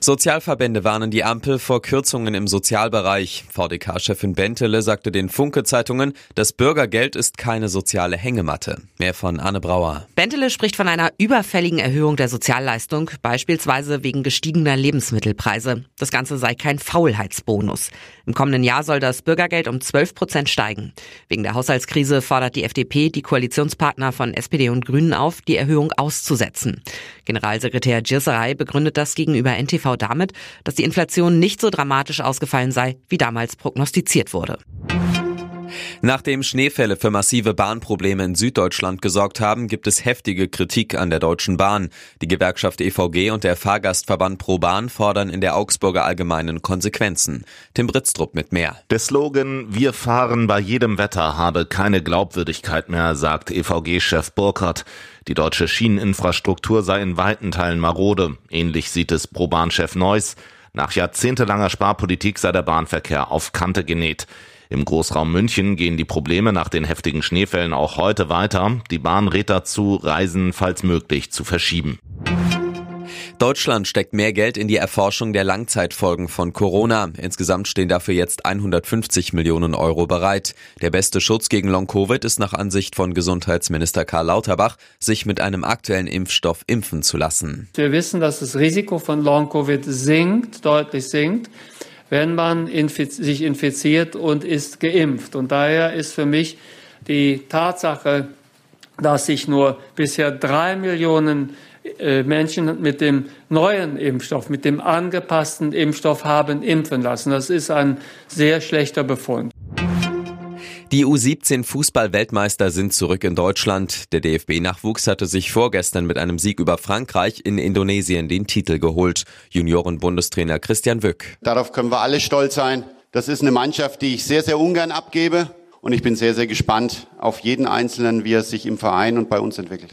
Sozialverbände warnen die Ampel vor Kürzungen im Sozialbereich. VDK-Chefin Bentele sagte den Funke-Zeitungen, das Bürgergeld ist keine soziale Hängematte. Mehr von Anne Brauer. Bentele spricht von einer überfälligen Erhöhung der Sozialleistung, beispielsweise wegen gestiegener Lebensmittelpreise. Das Ganze sei kein Faulheitsbonus. Im kommenden Jahr soll das Bürgergeld um 12 Prozent steigen. Wegen der Haushaltskrise fordert die FDP die Koalitionspartner von SPD und Grünen auf, die Erhöhung auszusetzen. Generalsekretär Gierserei begründet das gegenüber NTV damit, dass die Inflation nicht so dramatisch ausgefallen sei, wie damals prognostiziert wurde. Nachdem Schneefälle für massive Bahnprobleme in Süddeutschland gesorgt haben, gibt es heftige Kritik an der Deutschen Bahn. Die Gewerkschaft EVG und der Fahrgastverband Pro Bahn fordern in der Augsburger Allgemeinen Konsequenzen. Tim Britztrup mit mehr. Der Slogan Wir fahren bei jedem Wetter habe keine Glaubwürdigkeit mehr, sagt EVG-Chef Burkhardt. Die deutsche Schieneninfrastruktur sei in weiten Teilen marode. Ähnlich sieht es Pro-Bahn-Chef Neuss. Nach jahrzehntelanger Sparpolitik sei der Bahnverkehr auf Kante genäht. Im Großraum München gehen die Probleme nach den heftigen Schneefällen auch heute weiter. Die Bahn rät dazu, Reisen falls möglich zu verschieben. Deutschland steckt mehr Geld in die Erforschung der Langzeitfolgen von Corona. Insgesamt stehen dafür jetzt 150 Millionen Euro bereit. Der beste Schutz gegen Long-Covid ist nach Ansicht von Gesundheitsminister Karl Lauterbach, sich mit einem aktuellen Impfstoff impfen zu lassen. Wir wissen, dass das Risiko von Long-Covid sinkt, deutlich sinkt wenn man sich infiziert und ist geimpft. Und daher ist für mich die Tatsache, dass sich nur bisher drei Millionen Menschen mit dem neuen Impfstoff, mit dem angepassten Impfstoff haben impfen lassen. Das ist ein sehr schlechter Befund. Die U17 Fußball-Weltmeister sind zurück in Deutschland. Der DFB-Nachwuchs hatte sich vorgestern mit einem Sieg über Frankreich in Indonesien den Titel geholt. Junioren-Bundestrainer Christian Wück. Darauf können wir alle stolz sein. Das ist eine Mannschaft, die ich sehr, sehr ungern abgebe. Und ich bin sehr, sehr gespannt auf jeden Einzelnen, wie er sich im Verein und bei uns entwickelt.